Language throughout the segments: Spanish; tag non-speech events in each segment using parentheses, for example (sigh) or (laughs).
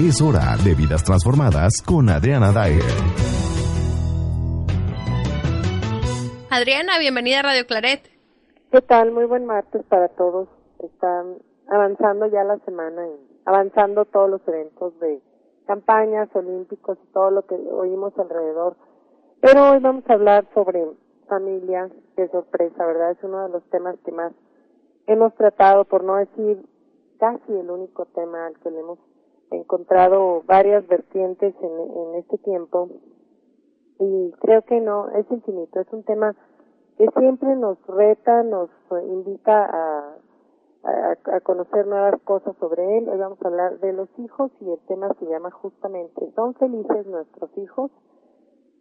Es hora de vidas transformadas con Adriana Dyer. Adriana, bienvenida a Radio Claret. ¿Qué tal? Muy buen martes para todos. Están avanzando ya la semana y avanzando todos los eventos de campañas olímpicos y todo lo que oímos alrededor. Pero hoy vamos a hablar sobre familia, qué sorpresa, ¿verdad? Es uno de los temas que más hemos tratado, por no decir casi el único tema al que le hemos encontrado varias vertientes en, en este tiempo y creo que no, es infinito, es un tema que siempre nos reta, nos invita a, a, a, conocer nuevas cosas sobre él. Hoy vamos a hablar de los hijos y el tema se llama justamente ¿Son felices nuestros hijos?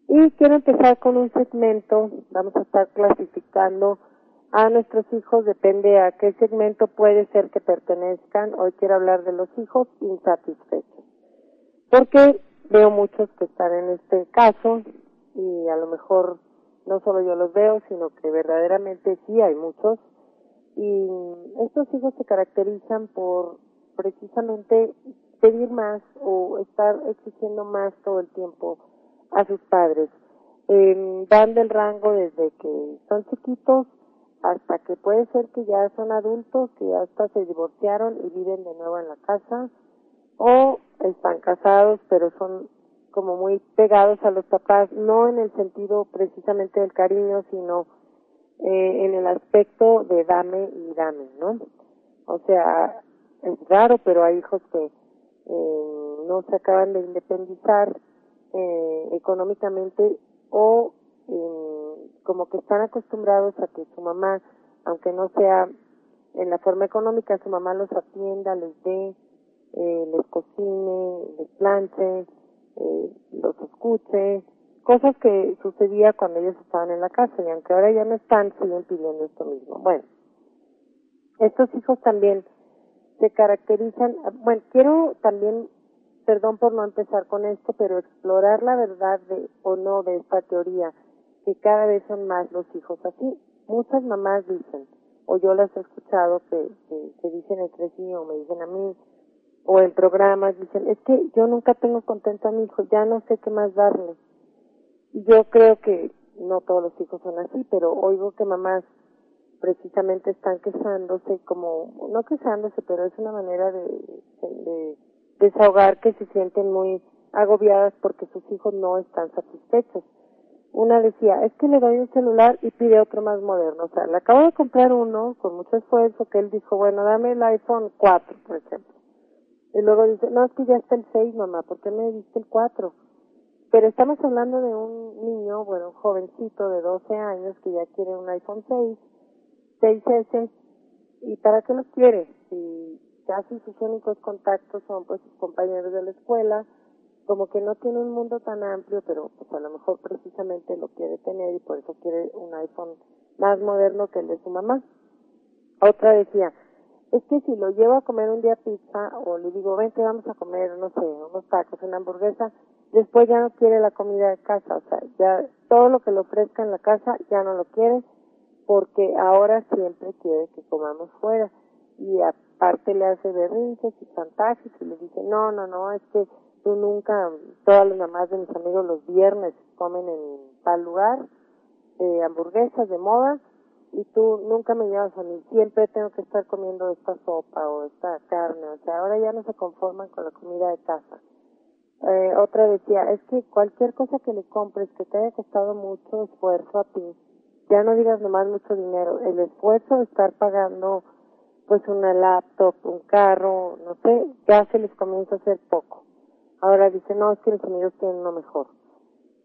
Y quiero empezar con un segmento, vamos a estar clasificando a nuestros hijos, depende a qué segmento puede ser que pertenezcan. Hoy quiero hablar de los hijos insatisfechos. Porque veo muchos que están en este caso y a lo mejor no solo yo los veo, sino que verdaderamente sí hay muchos. Y estos hijos se caracterizan por precisamente pedir más o estar exigiendo más todo el tiempo a sus padres. Eh, van del rango desde que son chiquitos hasta que puede ser que ya son adultos, que hasta se divorciaron y viven de nuevo en la casa, o están casados, pero son como muy pegados a los papás, no en el sentido precisamente del cariño, sino eh, en el aspecto de dame y dame, ¿no? O sea, es raro, pero hay hijos que eh, no se acaban de independizar eh, económicamente o eh, como que están acostumbrados a que su mamá, aunque no sea en la forma económica, su mamá los atienda, les dé, eh, les cocine, les planche, eh, los escuche, cosas que sucedía cuando ellos estaban en la casa y aunque ahora ya no están, siguen pidiendo esto mismo. Bueno, estos hijos también se caracterizan, bueno, quiero también, perdón por no empezar con esto, pero explorar la verdad de, o no de esta teoría que cada vez son más los hijos así. Muchas mamás dicen, o yo las he escuchado que, que, dicen entre sí o me dicen a mí, o en programas dicen, es que yo nunca tengo contento a mi hijo, ya no sé qué más darle. Y yo creo que no todos los hijos son así, pero oigo que mamás precisamente están quejándose como, no quejándose, pero es una manera de, de desahogar que se sienten muy agobiadas porque sus hijos no están satisfechos una decía, es que le doy un celular y pide otro más moderno. O sea, le acabo de comprar uno con mucho esfuerzo que él dijo, bueno, dame el iPhone 4, por ejemplo. Y luego dice, no, es que ya está el 6, mamá, ¿por qué me diste el 4? Pero estamos hablando de un niño, bueno, un jovencito de 12 años que ya quiere un iPhone 6, 6S, ¿y para qué los quiere? Si casi sus únicos contactos son pues sus compañeros de la escuela, como que no tiene un mundo tan amplio, pero pues a lo mejor precisamente lo quiere tener y por eso quiere un iPhone más moderno que el de su mamá. Otra decía, es que si lo llevo a comer un día pizza o le digo, vente, vamos a comer, no sé, unos tacos, una hamburguesa, después ya no quiere la comida de casa, o sea, ya todo lo que le ofrezca en la casa ya no lo quiere porque ahora siempre quiere que comamos fuera y aparte le hace berrinches y chantajes y le dice, no, no, no, es que tú nunca, todas las mamás de mis amigos los viernes comen en tal lugar, eh, hamburguesas de moda, y tú nunca me llevas a mí, siempre tengo que estar comiendo esta sopa o esta carne, o sea, ahora ya no se conforman con la comida de casa. Eh, otra decía, es que cualquier cosa que le compres que te haya costado mucho esfuerzo a ti, ya no digas nomás mucho dinero, el esfuerzo de estar pagando pues una laptop, un carro, no sé, ya se les comienza a hacer poco. Ahora dice, no, es que los amigos tienen uno mejor.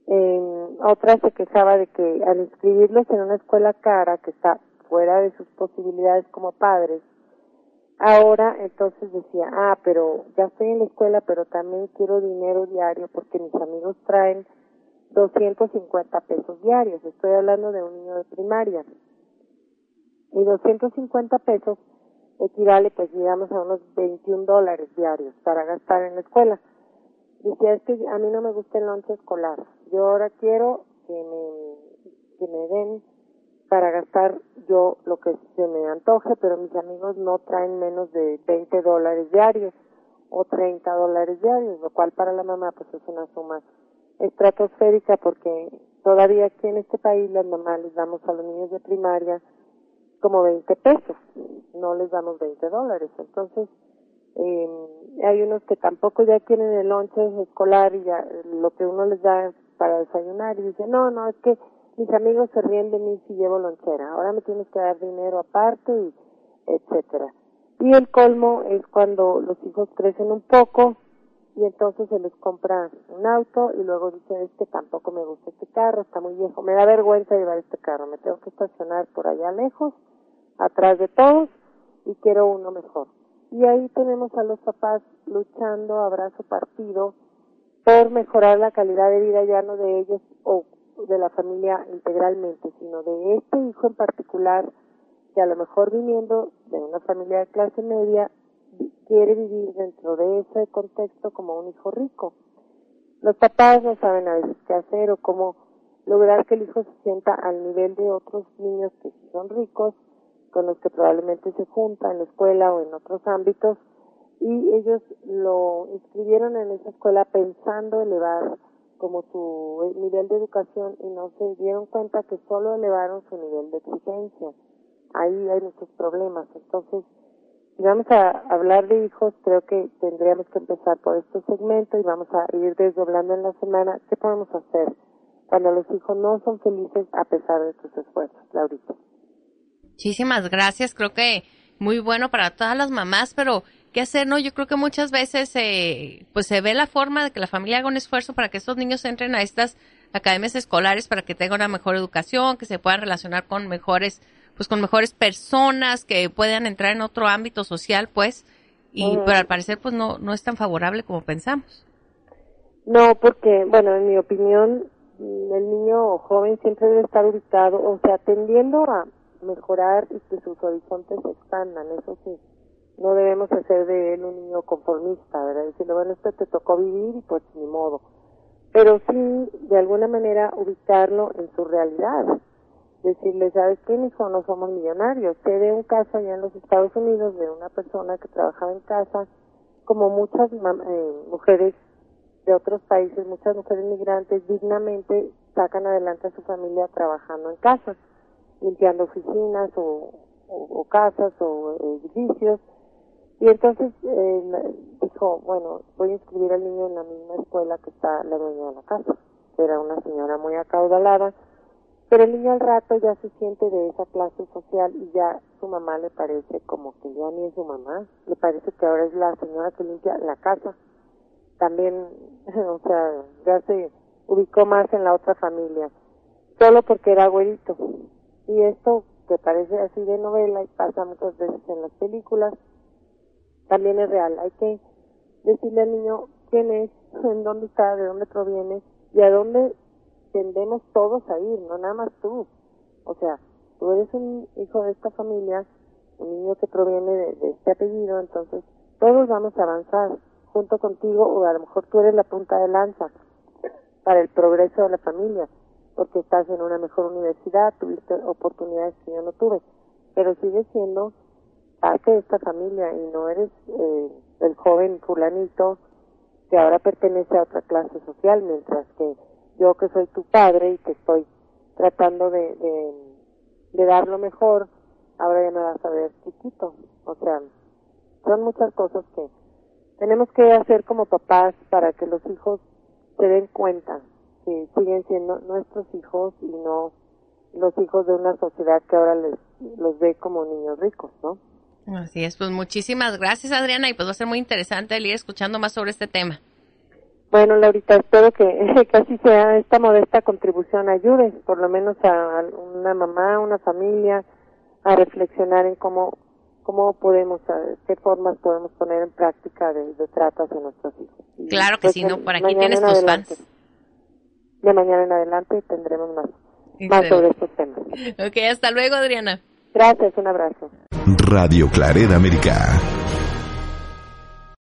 Eh, otra se quejaba de que al inscribirlos en una escuela cara que está fuera de sus posibilidades como padres, ahora entonces decía, ah, pero ya estoy en la escuela, pero también quiero dinero diario porque mis amigos traen 250 pesos diarios. Estoy hablando de un niño de primaria. Y 250 pesos equivale, pues digamos, a unos 21 dólares diarios para gastar en la escuela. Dice, es que a mí no me gusta el lonche escolar. Yo ahora quiero que me, que me den para gastar yo lo que se me antoje, pero mis amigos no traen menos de 20 dólares diarios. o 30 dólares diarios, lo cual para la mamá pues es una suma estratosférica porque todavía aquí en este país las mamás les damos a los niños de primaria como 20 pesos, no les damos 20 dólares. Entonces, eh, hay unos que tampoco ya quieren el lonche escolar y ya lo que uno les da para desayunar y dicen, no, no, es que mis amigos se ríen de mí si llevo lonchera, ahora me tienes que dar dinero aparte y etcétera. Y el colmo es cuando los hijos crecen un poco y entonces se les compra un auto y luego dicen es que tampoco me gusta este carro, está muy viejo, me da vergüenza llevar este carro, me tengo que estacionar por allá lejos, atrás de todos y quiero uno mejor. Y ahí tenemos a los papás luchando a brazo partido por mejorar la calidad de vida ya no de ellos o de la familia integralmente, sino de este hijo en particular que a lo mejor viniendo de una familia de clase media quiere vivir dentro de ese contexto como un hijo rico. Los papás no saben a veces qué hacer o cómo lograr que el hijo se sienta al nivel de otros niños que son ricos, con los que probablemente se junta en la escuela o en otros ámbitos, y ellos lo inscribieron en esa escuela pensando elevar como su nivel de educación y no se dieron cuenta que solo elevaron su nivel de exigencia. Ahí hay muchos problemas. Entonces, si vamos a hablar de hijos, creo que tendríamos que empezar por este segmento y vamos a ir desdoblando en la semana qué podemos hacer cuando los hijos no son felices a pesar de sus esfuerzos. Laurita. Muchísimas gracias. Creo que muy bueno para todas las mamás, pero ¿qué hacer? No, yo creo que muchas veces eh, pues se ve la forma de que la familia haga un esfuerzo para que estos niños entren a estas academias escolares para que tengan una mejor educación, que se puedan relacionar con mejores pues con mejores personas que puedan entrar en otro ámbito social, pues, y pero al parecer pues no no es tan favorable como pensamos. No, porque bueno, en mi opinión el niño joven siempre debe estar ubicado, o sea, tendiendo a mejorar y que sus horizontes se expandan, eso sí. No debemos hacer de él un niño conformista, ¿verdad? Decirle, bueno, esto te tocó vivir y pues ni modo. Pero sí, de alguna manera, ubicarlo en su realidad decirle, ¿sabes qué, hijo? No somos millonarios. Sé de un caso allá en los Estados Unidos de una persona que trabajaba en casa, como muchas eh, mujeres de otros países, muchas mujeres migrantes dignamente sacan adelante a su familia trabajando en casa, limpiando oficinas o, o, casas o edificios. Y entonces eh, dijo, bueno, voy a inscribir al niño en la misma escuela que está la dueña de la casa. Era una señora muy acaudalada pero el niño al rato ya se siente de esa clase social y ya su mamá le parece como que ya ni es su mamá, le parece que ahora es la señora que limpia la casa. También, (laughs) o sea, ya se ubicó más en la otra familia, solo porque era abuelito. Y esto que parece así de novela y pasa muchas veces en las películas, también es real. Hay que decirle al niño quién es, (laughs) en dónde está, de dónde proviene y a dónde tendemos todos a ir, no nada más tú. O sea, tú eres un hijo de esta familia, un niño que proviene de, este apellido, entonces todos vamos a avanzar junto contigo o a lo mejor tú eres la punta de lanza para el progreso de la familia, porque estás en una mejor universidad, tuviste oportunidades que yo no tuve, pero sigues siendo parte de esta familia y no eres eh, el joven fulanito que ahora pertenece a otra clase social, mientras que yo que soy tu padre y que estoy tratando de, de, dar lo mejor, ahora ya me vas a ver chiquito. O sea, son muchas cosas que tenemos que hacer como papás para que los hijos se den cuenta que siguen siendo nuestros hijos y no los hijos de una sociedad que ahora les los ve como niños ricos, ¿no? Así es, pues muchísimas gracias Adriana y pues va a ser muy interesante el ir escuchando más sobre este tema. Bueno, Laurita, espero que (laughs) casi sea esta modesta contribución ayude, por lo menos a una mamá, una familia, a reflexionar en cómo cómo podemos, qué formas podemos poner en práctica de, de trato hacia nuestros hijos. claro que pues sí, ¿no? Por aquí tienes tus fans. De mañana en adelante tendremos más, más sobre estos temas. Ok, hasta luego, Adriana. Gracias, un abrazo. Radio Clareda América.